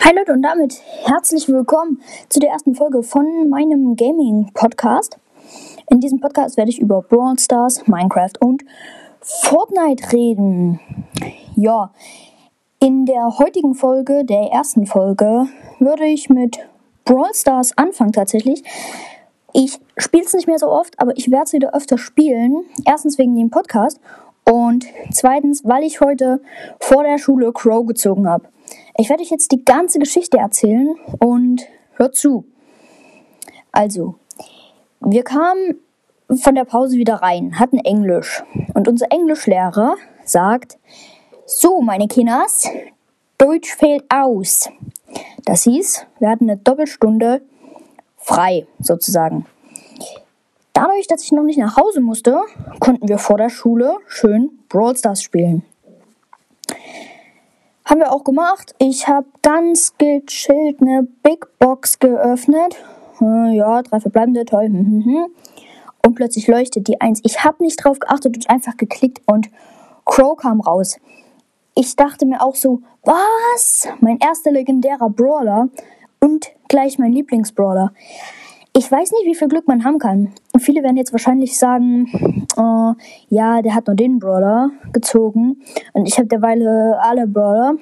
Hi Leute und damit herzlich willkommen zu der ersten Folge von meinem Gaming Podcast. In diesem Podcast werde ich über Brawl Stars, Minecraft und Fortnite reden. Ja, in der heutigen Folge, der ersten Folge, würde ich mit Brawl Stars anfangen tatsächlich. Ich spiele es nicht mehr so oft, aber ich werde es wieder öfter spielen. Erstens wegen dem Podcast und zweitens, weil ich heute vor der Schule Crow gezogen habe. Ich werde euch jetzt die ganze Geschichte erzählen und hört zu. Also, wir kamen von der Pause wieder rein, hatten Englisch. Und unser Englischlehrer sagt, so, meine Kinders, Deutsch fällt aus. Das hieß, wir hatten eine Doppelstunde frei, sozusagen. Dadurch, dass ich noch nicht nach Hause musste, konnten wir vor der Schule schön Brawl Stars spielen. Haben wir auch gemacht. Ich habe ganz gechillt eine Big Box geöffnet. Äh, ja, drei verbleibende, toll. Hm, hm, hm. Und plötzlich leuchtet die Eins. Ich habe nicht drauf geachtet und einfach geklickt und Crow kam raus. Ich dachte mir auch so, was? Mein erster legendärer Brawler und gleich mein Lieblingsbrawler. Ich weiß nicht, wie viel Glück man haben kann. Und viele werden jetzt wahrscheinlich sagen, äh, ja, der hat nur den Brawler gezogen und ich habe derweil alle Brawler.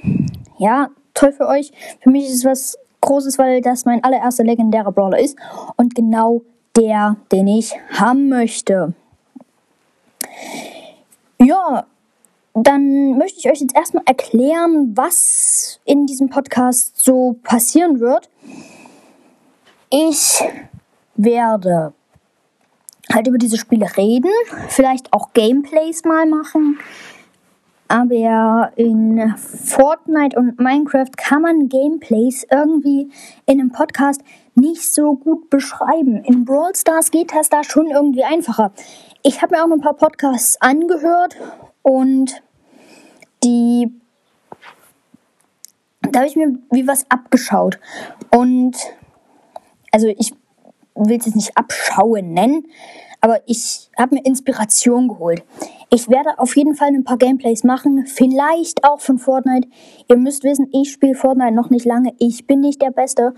Ja, toll für euch. Für mich ist es was Großes, weil das mein allererster legendärer Brawler ist und genau der, den ich haben möchte. Ja, dann möchte ich euch jetzt erstmal erklären, was in diesem Podcast so passieren wird. Ich werde halt über diese Spiele reden, vielleicht auch Gameplays mal machen. Aber in Fortnite und Minecraft kann man Gameplays irgendwie in einem Podcast nicht so gut beschreiben. In Brawl Stars geht das da schon irgendwie einfacher. Ich habe mir auch ein paar Podcasts angehört und die da habe ich mir wie was abgeschaut. Und also ich will es nicht abschauen nennen, aber ich habe mir Inspiration geholt. Ich werde auf jeden Fall ein paar Gameplays machen, vielleicht auch von Fortnite. Ihr müsst wissen, ich spiele Fortnite noch nicht lange. Ich bin nicht der Beste.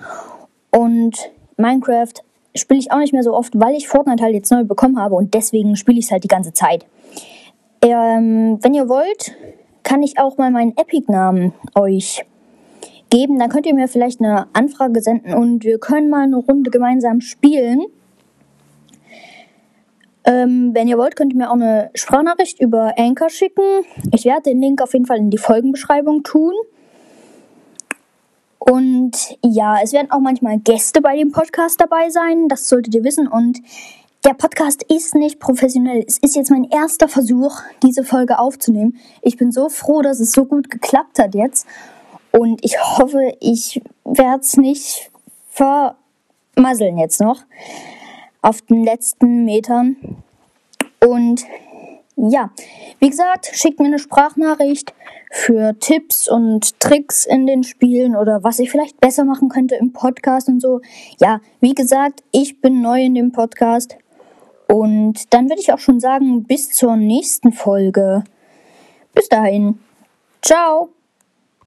Und Minecraft spiele ich auch nicht mehr so oft, weil ich Fortnite halt jetzt neu bekommen habe und deswegen spiele ich es halt die ganze Zeit. Ähm, wenn ihr wollt, kann ich auch mal meinen Epic-Namen euch geben. Dann könnt ihr mir vielleicht eine Anfrage senden und wir können mal eine Runde gemeinsam spielen. Ähm, wenn ihr wollt, könnt ihr mir auch eine Sprachnachricht über Anchor schicken. Ich werde den Link auf jeden Fall in die Folgenbeschreibung tun. Und ja, es werden auch manchmal Gäste bei dem Podcast dabei sein. Das solltet ihr wissen. Und der Podcast ist nicht professionell. Es ist jetzt mein erster Versuch, diese Folge aufzunehmen. Ich bin so froh, dass es so gut geklappt hat jetzt. Und ich hoffe, ich werde es nicht vermasseln jetzt noch auf den letzten Metern. Und ja, wie gesagt, schickt mir eine Sprachnachricht für Tipps und Tricks in den Spielen oder was ich vielleicht besser machen könnte im Podcast und so. Ja, wie gesagt, ich bin neu in dem Podcast. Und dann würde ich auch schon sagen, bis zur nächsten Folge. Bis dahin. Ciao.